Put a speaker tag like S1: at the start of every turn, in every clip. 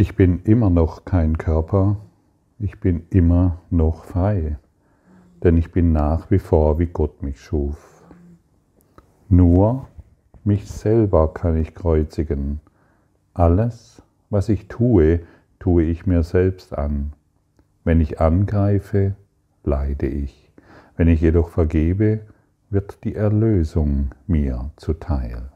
S1: Ich bin immer noch kein Körper, ich bin immer noch frei, denn ich bin nach wie vor, wie Gott mich schuf. Nur mich selber kann ich kreuzigen. Alles, was ich tue, tue ich mir selbst an. Wenn ich angreife, leide ich. Wenn ich jedoch vergebe, wird die Erlösung mir zuteil.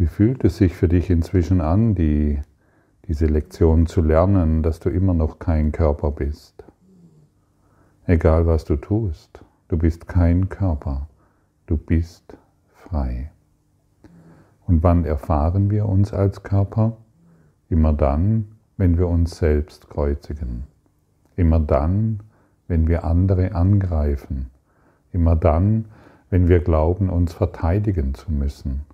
S1: Wie fühlt es sich für dich inzwischen an, die, diese Lektion zu lernen, dass du immer noch kein Körper bist? Egal was du tust, du bist kein Körper, du bist frei. Und wann erfahren wir uns als Körper? Immer dann, wenn wir uns selbst kreuzigen. Immer dann, wenn wir andere angreifen. Immer dann, wenn wir glauben, uns verteidigen zu müssen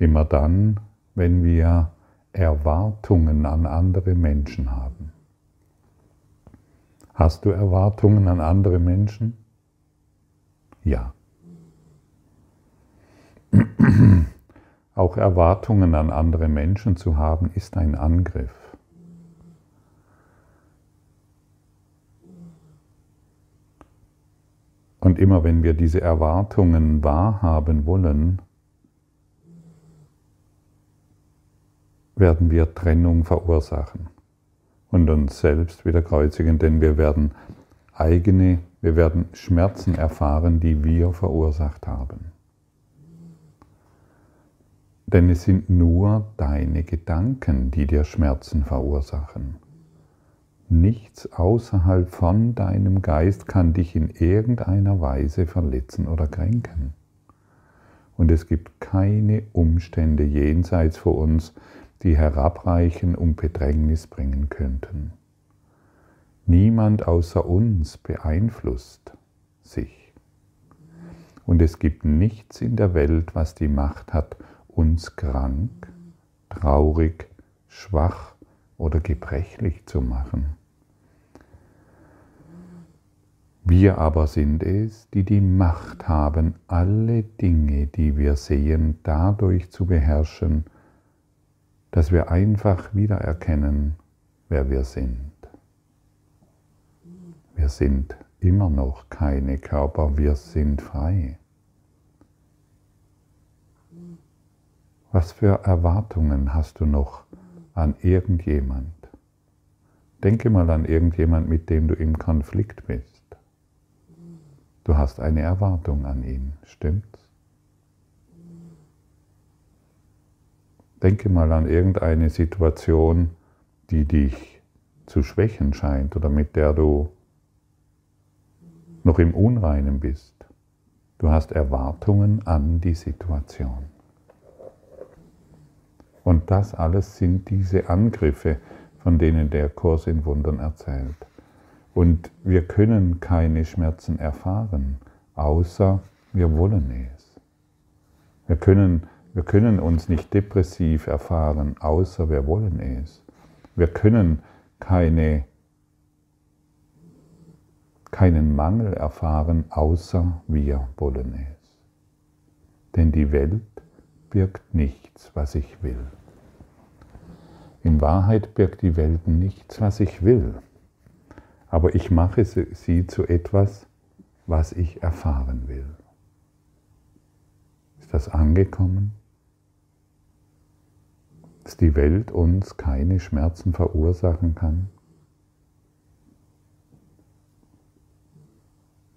S1: Immer dann, wenn wir Erwartungen an andere Menschen haben. Hast du Erwartungen an andere Menschen? Ja. Auch Erwartungen an andere Menschen zu haben, ist ein Angriff. Und immer wenn wir diese Erwartungen wahrhaben wollen, werden wir Trennung verursachen und uns selbst wieder kreuzigen, denn wir werden eigene, wir werden Schmerzen erfahren, die wir verursacht haben. Denn es sind nur deine Gedanken, die dir Schmerzen verursachen. Nichts außerhalb von deinem Geist kann dich in irgendeiner Weise verletzen oder kränken. Und es gibt keine Umstände jenseits vor uns, die herabreichen und Bedrängnis bringen könnten. Niemand außer uns beeinflusst sich. Und es gibt nichts in der Welt, was die Macht hat, uns krank, traurig, schwach oder gebrechlich zu machen. Wir aber sind es, die die Macht haben, alle Dinge, die wir sehen, dadurch zu beherrschen, dass wir einfach wiedererkennen, wer wir sind. Wir sind immer noch keine Körper, wir sind frei. Was für Erwartungen hast du noch an irgendjemand? Denke mal an irgendjemand, mit dem du im Konflikt bist. Du hast eine Erwartung an ihn, stimmt's? Denke mal an irgendeine Situation, die dich zu schwächen scheint oder mit der du noch im Unreinen bist. Du hast Erwartungen an die Situation. Und das alles sind diese Angriffe, von denen der Kurs in Wundern erzählt. Und wir können keine Schmerzen erfahren, außer wir wollen es. Wir können wir können uns nicht depressiv erfahren, außer wir wollen es. Wir können keine, keinen Mangel erfahren, außer wir wollen es. Denn die Welt birgt nichts, was ich will. In Wahrheit birgt die Welt nichts, was ich will. Aber ich mache sie zu etwas, was ich erfahren will. Ist das angekommen? Dass die Welt uns keine Schmerzen verursachen kann?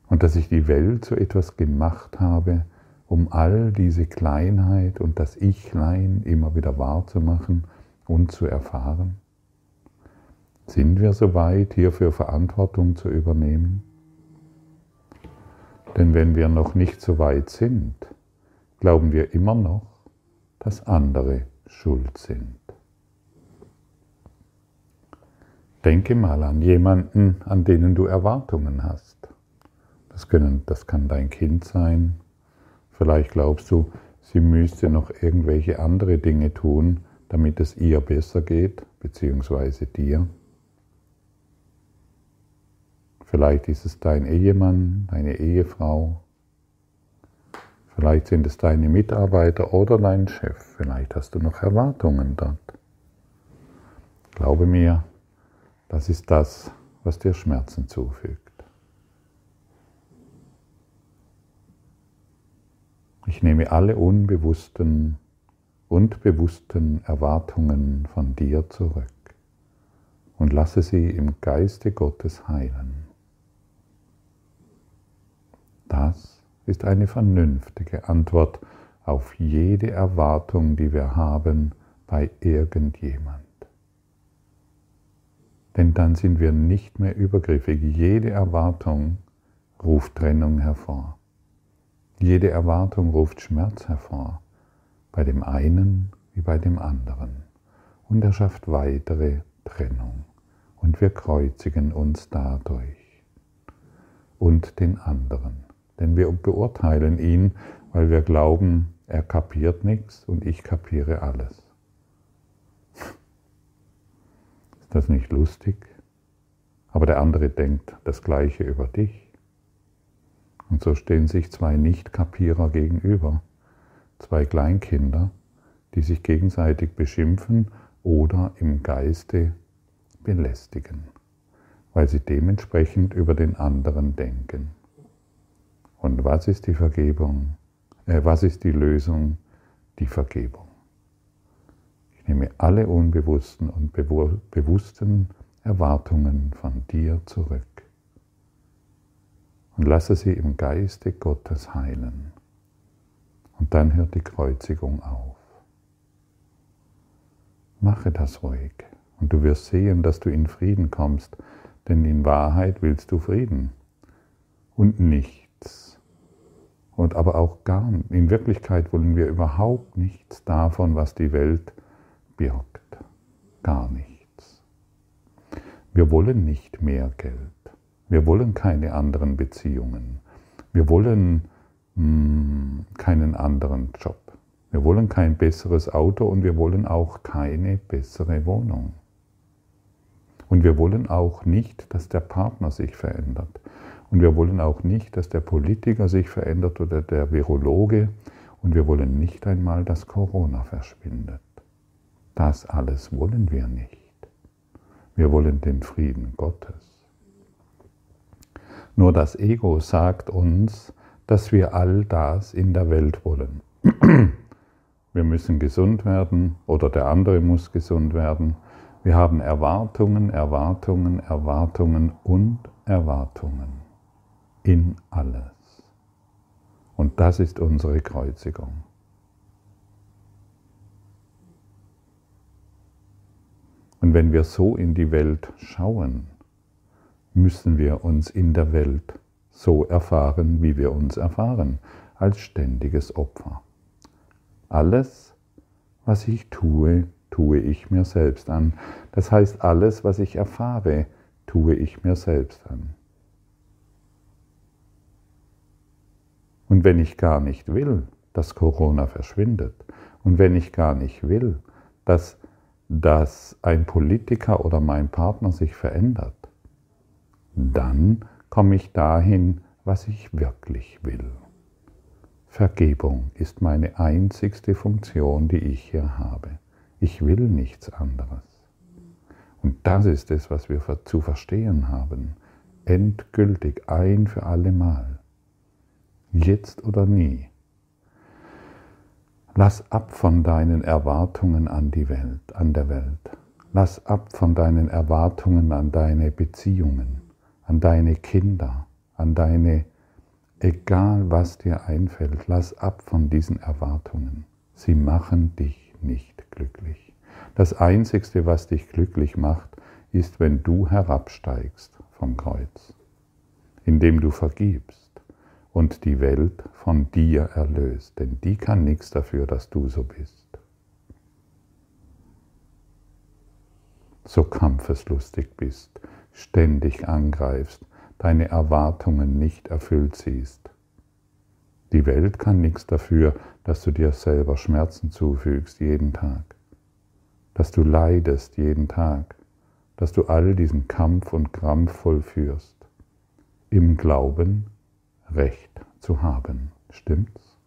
S1: Und dass ich die Welt zu etwas gemacht habe, um all diese Kleinheit und das Ichlein immer wieder wahrzumachen und zu erfahren? Sind wir soweit, hierfür Verantwortung zu übernehmen? Denn wenn wir noch nicht so weit sind, glauben wir immer noch, dass andere schuld sind. Denke mal an jemanden, an denen du Erwartungen hast. Das, können, das kann dein Kind sein. Vielleicht glaubst du, sie müsste noch irgendwelche andere Dinge tun, damit es ihr besser geht, beziehungsweise dir. Vielleicht ist es dein Ehemann, deine Ehefrau. Vielleicht sind es deine Mitarbeiter oder dein Chef. Vielleicht hast du noch Erwartungen dort. Glaube mir, das ist das, was dir Schmerzen zufügt. Ich nehme alle unbewussten und bewussten Erwartungen von dir zurück und lasse sie im Geiste Gottes heilen. Das ist eine vernünftige Antwort auf jede Erwartung, die wir haben bei irgendjemand. Denn dann sind wir nicht mehr übergriffig. Jede Erwartung ruft Trennung hervor. Jede Erwartung ruft Schmerz hervor, bei dem einen wie bei dem anderen. Und er schafft weitere Trennung. Und wir kreuzigen uns dadurch und den anderen. Denn wir beurteilen ihn, weil wir glauben, er kapiert nichts und ich kapiere alles. Ist das nicht lustig? Aber der andere denkt das Gleiche über dich. Und so stehen sich zwei Nicht-Kapierer gegenüber, zwei Kleinkinder, die sich gegenseitig beschimpfen oder im Geiste belästigen, weil sie dementsprechend über den anderen denken. Und was ist die Vergebung? Äh, was ist die Lösung? Die Vergebung. Ich nehme alle unbewussten und bewussten Erwartungen von dir zurück und lasse sie im Geiste Gottes heilen. Und dann hört die Kreuzigung auf. Mache das ruhig und du wirst sehen, dass du in Frieden kommst, denn in Wahrheit willst du Frieden und nichts. Und aber auch gar. In Wirklichkeit wollen wir überhaupt nichts davon, was die Welt birgt. Gar nichts. Wir wollen nicht mehr Geld. Wir wollen keine anderen Beziehungen. Wir wollen mh, hm, keinen anderen Job. Wir wollen kein besseres Auto und wir wollen auch keine bessere Wohnung. Und wir wollen auch nicht, dass der Partner sich verändert. Und wir wollen auch nicht, dass der Politiker sich verändert oder der Virologe. Und wir wollen nicht einmal, dass Corona verschwindet. Das alles wollen wir nicht. Wir wollen den Frieden Gottes. Nur das Ego sagt uns, dass wir all das in der Welt wollen. Wir müssen gesund werden oder der andere muss gesund werden. Wir haben Erwartungen, Erwartungen, Erwartungen und Erwartungen in alles. Und das ist unsere Kreuzigung. Und wenn wir so in die Welt schauen, müssen wir uns in der Welt so erfahren, wie wir uns erfahren, als ständiges Opfer. Alles, was ich tue, tue ich mir selbst an. Das heißt, alles, was ich erfahre, tue ich mir selbst an. Und wenn ich gar nicht will, dass Corona verschwindet, und wenn ich gar nicht will, dass, dass ein Politiker oder mein Partner sich verändert, dann komme ich dahin, was ich wirklich will. Vergebung ist meine einzigste Funktion, die ich hier habe. Ich will nichts anderes. Und das ist es, was wir zu verstehen haben. Endgültig, ein für alle Mal. Jetzt oder nie. Lass ab von deinen Erwartungen an die Welt, an der Welt. Lass ab von deinen Erwartungen an deine Beziehungen, an deine Kinder, an deine, egal was dir einfällt, lass ab von diesen Erwartungen. Sie machen dich nicht glücklich. Das Einzigste, was dich glücklich macht, ist, wenn du herabsteigst vom Kreuz, indem du vergibst und die Welt von dir erlöst, denn die kann nichts dafür, dass du so bist. So kampfeslustig bist, ständig angreifst, deine Erwartungen nicht erfüllt siehst. Die Welt kann nichts dafür, dass du dir selber Schmerzen zufügst jeden Tag, dass du leidest jeden Tag, dass du all diesen Kampf und Krampf vollführst, im Glauben, Recht zu haben. Stimmt's?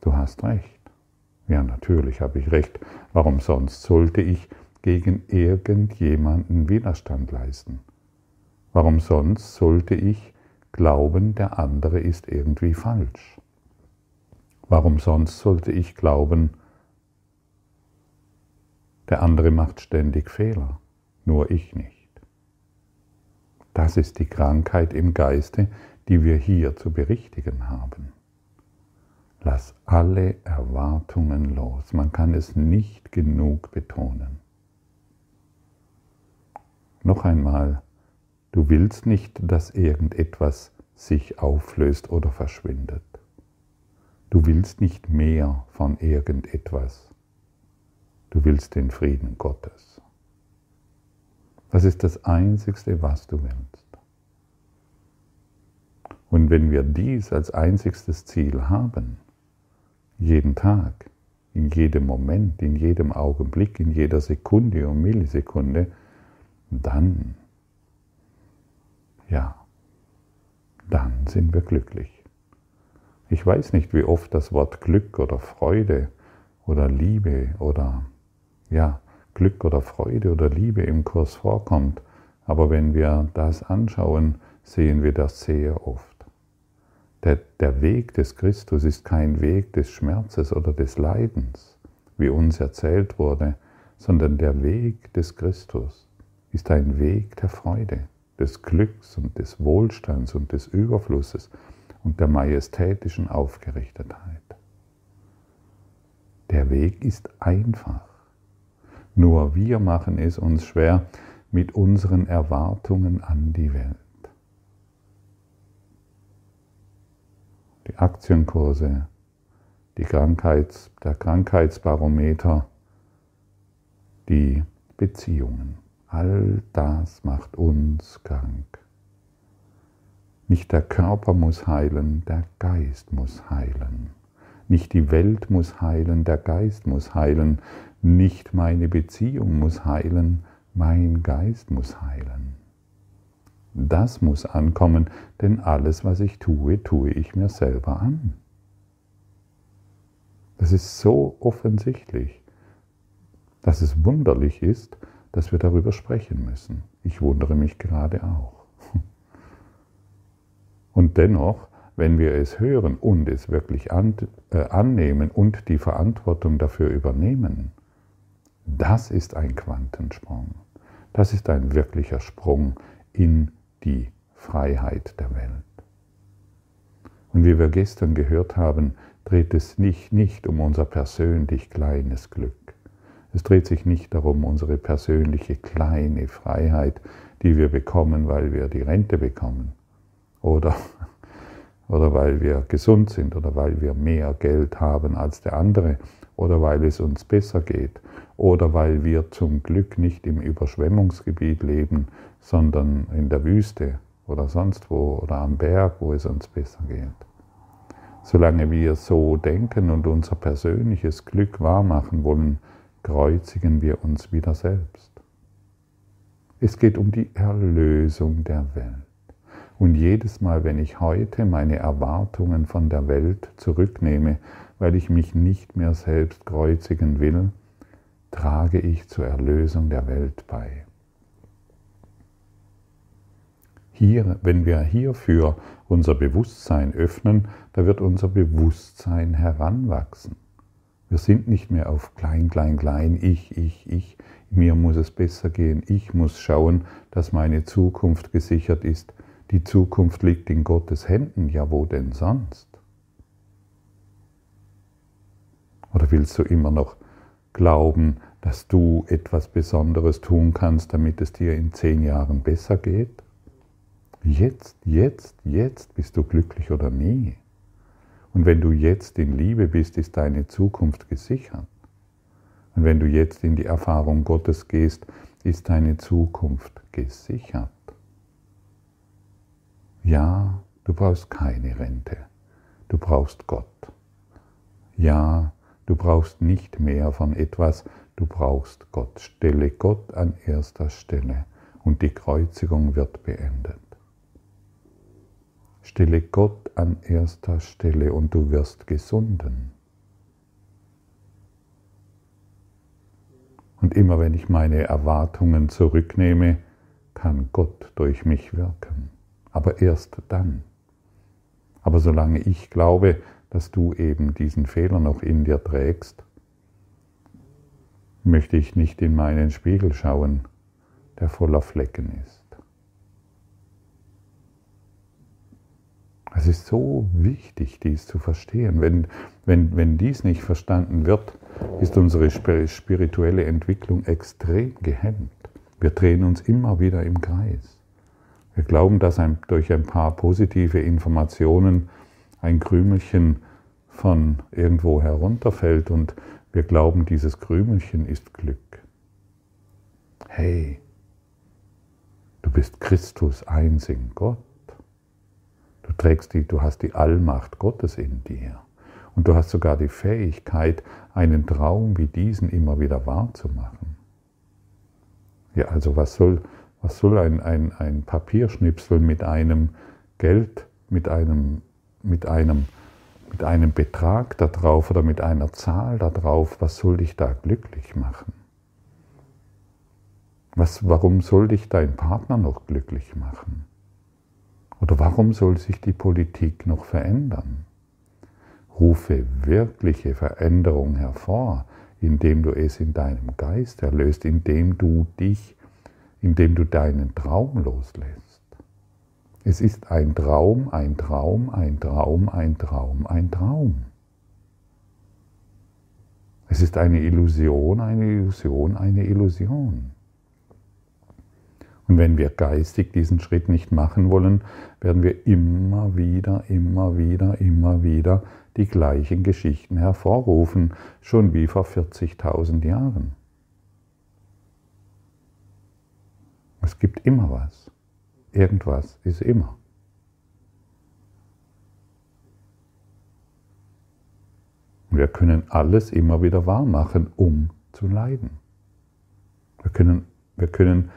S1: Du hast recht. Ja, natürlich habe ich recht. Warum sonst sollte ich gegen irgendjemanden Widerstand leisten? Warum sonst sollte ich glauben, der andere ist irgendwie falsch? Warum sonst sollte ich glauben, der andere macht ständig Fehler, nur ich nicht? Das ist die Krankheit im Geiste, die wir hier zu berichtigen haben. Lass alle Erwartungen los. Man kann es nicht genug betonen. Noch einmal, du willst nicht, dass irgendetwas sich auflöst oder verschwindet. Du willst nicht mehr von irgendetwas. Du willst den Frieden Gottes. Das ist das Einzigste, was du willst. Und wenn wir dies als einzigstes Ziel haben, jeden Tag, in jedem Moment, in jedem Augenblick, in jeder Sekunde und Millisekunde, dann, ja, dann sind wir glücklich. Ich weiß nicht, wie oft das Wort Glück oder Freude oder Liebe oder ja, Glück oder Freude oder Liebe im Kurs vorkommt, aber wenn wir das anschauen, sehen wir das sehr oft. Der, der Weg des Christus ist kein Weg des Schmerzes oder des Leidens, wie uns erzählt wurde, sondern der Weg des Christus ist ein Weg der Freude, des Glücks und des Wohlstands und des Überflusses und der majestätischen Aufgerichtetheit. Der Weg ist einfach. Nur wir machen es uns schwer mit unseren Erwartungen an die Welt. die Aktienkurse, die Krankheits, der Krankheitsbarometer, die Beziehungen. All das macht uns krank. Nicht der Körper muss heilen, der Geist muss heilen. Nicht die Welt muss heilen, der Geist muss heilen. Nicht meine Beziehung muss heilen, mein Geist muss heilen. Das muss ankommen, denn alles, was ich tue, tue ich mir selber an. Das ist so offensichtlich, dass es wunderlich ist, dass wir darüber sprechen müssen. Ich wundere mich gerade auch. Und dennoch, wenn wir es hören und es wirklich äh, annehmen und die Verantwortung dafür übernehmen, das ist ein Quantensprung. Das ist ein wirklicher Sprung in die Freiheit der Welt. Und wie wir gestern gehört haben, dreht es nicht, nicht um unser persönlich kleines Glück. Es dreht sich nicht darum, unsere persönliche kleine Freiheit, die wir bekommen, weil wir die Rente bekommen oder, oder weil wir gesund sind oder weil wir mehr Geld haben als der andere oder weil es uns besser geht oder weil wir zum Glück nicht im Überschwemmungsgebiet leben, sondern in der Wüste oder sonst wo oder am Berg, wo es uns besser geht. Solange wir so denken und unser persönliches Glück wahrmachen wollen, kreuzigen wir uns wieder selbst. Es geht um die Erlösung der Welt. Und jedes Mal, wenn ich heute meine Erwartungen von der Welt zurücknehme, weil ich mich nicht mehr selbst kreuzigen will, trage ich zur Erlösung der Welt bei. Hier, wenn wir hierfür unser Bewusstsein öffnen, da wird unser Bewusstsein heranwachsen. Wir sind nicht mehr auf klein, klein, klein, ich, ich, ich, mir muss es besser gehen, ich muss schauen, dass meine Zukunft gesichert ist. Die Zukunft liegt in Gottes Händen, ja wo denn sonst? Oder willst du immer noch glauben, dass du etwas Besonderes tun kannst, damit es dir in zehn Jahren besser geht? Jetzt, jetzt, jetzt bist du glücklich oder nie. Und wenn du jetzt in Liebe bist, ist deine Zukunft gesichert. Und wenn du jetzt in die Erfahrung Gottes gehst, ist deine Zukunft gesichert. Ja, du brauchst keine Rente. Du brauchst Gott. Ja, Du brauchst nicht mehr von etwas, du brauchst Gott. Stelle Gott an erster Stelle und die Kreuzigung wird beendet. Stelle Gott an erster Stelle und du wirst gesunden. Und immer wenn ich meine Erwartungen zurücknehme, kann Gott durch mich wirken. Aber erst dann. Aber solange ich glaube, dass du eben diesen Fehler noch in dir trägst, möchte ich nicht in meinen Spiegel schauen, der voller Flecken ist. Es ist so wichtig, dies zu verstehen. Wenn, wenn, wenn dies nicht verstanden wird, ist unsere spirituelle Entwicklung extrem gehemmt. Wir drehen uns immer wieder im Kreis. Wir glauben, dass ein, durch ein paar positive Informationen ein Krümelchen von irgendwo herunterfällt und wir glauben, dieses Krümelchen ist Glück. Hey, du bist Christus eins in Gott. Du trägst die, du hast die Allmacht Gottes in dir. Und du hast sogar die Fähigkeit, einen Traum wie diesen immer wieder wahrzumachen. Ja, also was soll, was soll ein, ein, ein Papierschnipsel mit einem Geld, mit einem, mit, einem, mit einem Betrag da drauf oder mit einer Zahl da drauf, was soll dich da glücklich machen? Was, warum soll dich dein Partner noch glücklich machen? Oder warum soll sich die Politik noch verändern? Rufe wirkliche Veränderung hervor, indem du es in deinem Geist erlöst, indem du dich, indem du deinen Traum loslässt. Es ist ein Traum, ein Traum, ein Traum, ein Traum, ein Traum. Es ist eine Illusion, eine Illusion, eine Illusion. Und wenn wir geistig diesen Schritt nicht machen wollen, werden wir immer wieder, immer wieder, immer wieder die gleichen Geschichten hervorrufen, schon wie vor 40.000 Jahren. Es gibt immer was. Irgendwas ist immer. Wir können alles immer wieder wahr machen, um zu leiden. Wir können, wir können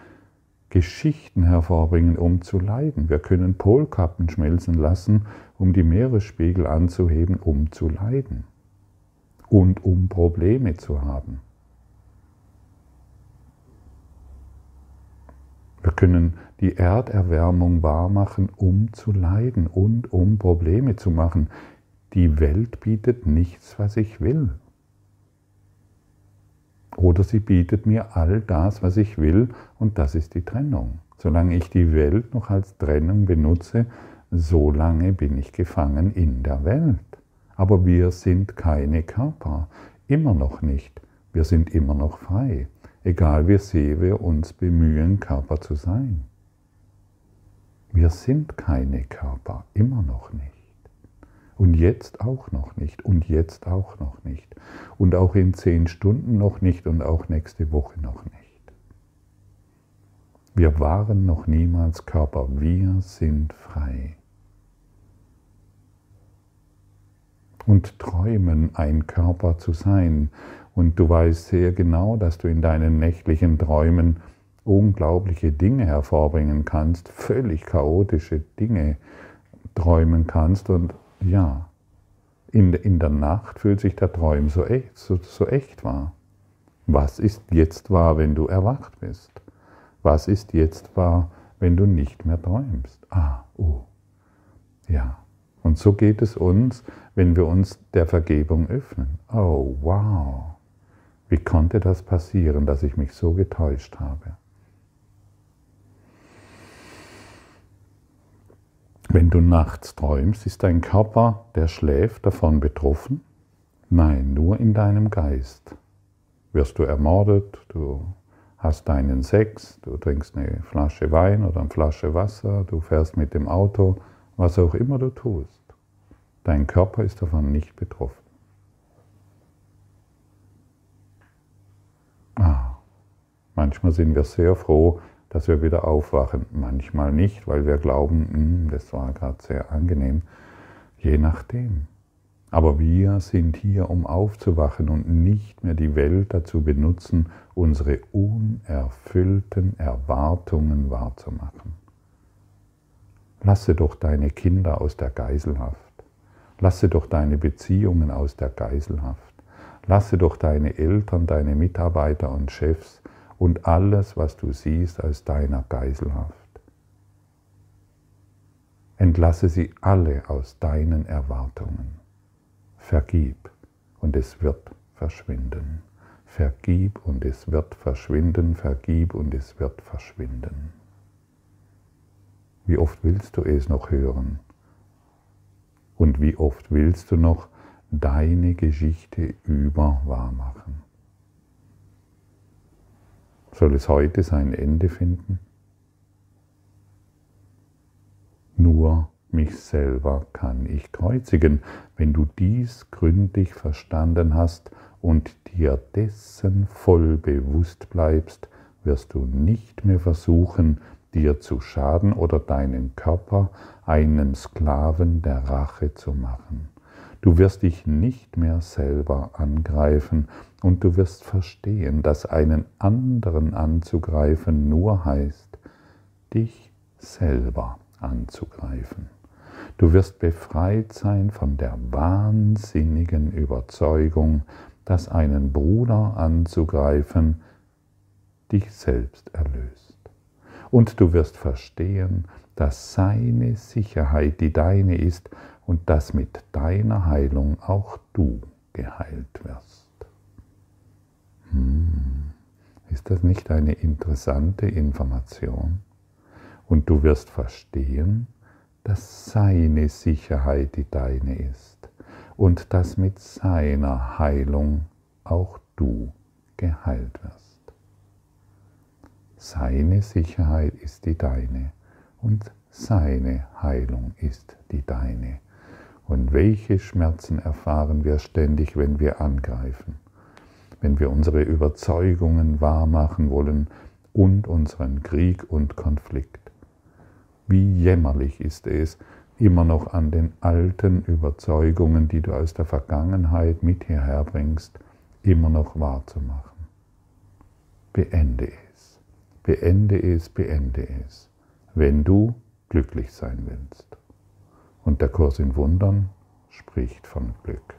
S1: Geschichten hervorbringen, um zu leiden. Wir können Polkappen schmelzen lassen, um die Meeresspiegel anzuheben, um zu leiden und um Probleme zu haben. Wir können die Erderwärmung wahrmachen, um zu leiden und um Probleme zu machen. Die Welt bietet nichts, was ich will. Oder sie bietet mir all das, was ich will, und das ist die Trennung. Solange ich die Welt noch als Trennung benutze, solange bin ich gefangen in der Welt. Aber wir sind keine Körper, immer noch nicht. Wir sind immer noch frei, egal wie sehr wir uns bemühen, Körper zu sein. Wir sind keine Körper, immer noch nicht. Und jetzt auch noch nicht. Und jetzt auch noch nicht. Und auch in zehn Stunden noch nicht und auch nächste Woche noch nicht. Wir waren noch niemals Körper. Wir sind frei. Und träumen, ein Körper zu sein. Und du weißt sehr genau, dass du in deinen nächtlichen Träumen unglaubliche Dinge hervorbringen kannst, völlig chaotische Dinge träumen kannst und ja, in, in der Nacht fühlt sich der Traum so echt, so, so echt wahr. Was ist jetzt wahr, wenn du erwacht bist? Was ist jetzt wahr, wenn du nicht mehr träumst? Ah, oh, ja. Und so geht es uns, wenn wir uns der Vergebung öffnen. Oh, wow. Wie konnte das passieren, dass ich mich so getäuscht habe? Wenn du nachts träumst, ist dein Körper, der schläft, davon betroffen? Nein, nur in deinem Geist. Wirst du ermordet, du hast deinen Sex, du trinkst eine Flasche Wein oder eine Flasche Wasser, du fährst mit dem Auto, was auch immer du tust. Dein Körper ist davon nicht betroffen. Manchmal sind wir sehr froh, dass wir wieder aufwachen. Manchmal nicht, weil wir glauben, hm, das war gerade sehr angenehm. Je nachdem. Aber wir sind hier, um aufzuwachen und nicht mehr die Welt dazu benutzen, unsere unerfüllten Erwartungen wahrzumachen. Lasse doch deine Kinder aus der Geiselhaft. Lasse doch deine Beziehungen aus der Geiselhaft. Lasse doch deine Eltern, deine Mitarbeiter und Chefs und alles, was du siehst, als deiner Geiselhaft. Entlasse sie alle aus deinen Erwartungen. Vergib und es wird verschwinden. Vergib und es wird verschwinden, vergib und es wird verschwinden. Wie oft willst du es noch hören? Und wie oft willst du noch deine Geschichte über machen? Soll es heute sein Ende finden? Nur mich selber kann ich kreuzigen. Wenn du dies gründlich verstanden hast und dir dessen voll bewusst bleibst, wirst du nicht mehr versuchen, dir zu schaden oder deinen Körper einen Sklaven der Rache zu machen. Du wirst dich nicht mehr selber angreifen und du wirst verstehen, dass einen anderen anzugreifen nur heißt, dich selber anzugreifen. Du wirst befreit sein von der wahnsinnigen Überzeugung, dass einen Bruder anzugreifen dich selbst erlöst. Und du wirst verstehen, dass seine Sicherheit die deine ist und dass mit deiner Heilung auch du geheilt wirst. Hm. Ist das nicht eine interessante Information? Und du wirst verstehen, dass seine Sicherheit die deine ist und dass mit seiner Heilung auch du geheilt wirst. Seine Sicherheit ist die deine und seine Heilung ist die deine. Und welche Schmerzen erfahren wir ständig, wenn wir angreifen, wenn wir unsere Überzeugungen wahrmachen wollen und unseren Krieg und Konflikt. Wie jämmerlich ist es, immer noch an den alten Überzeugungen, die du aus der Vergangenheit mit hierher bringst, immer noch wahrzumachen. Beende es, beende es, beende es, wenn du glücklich sein willst. Und der Kurs in Wundern spricht von Glück.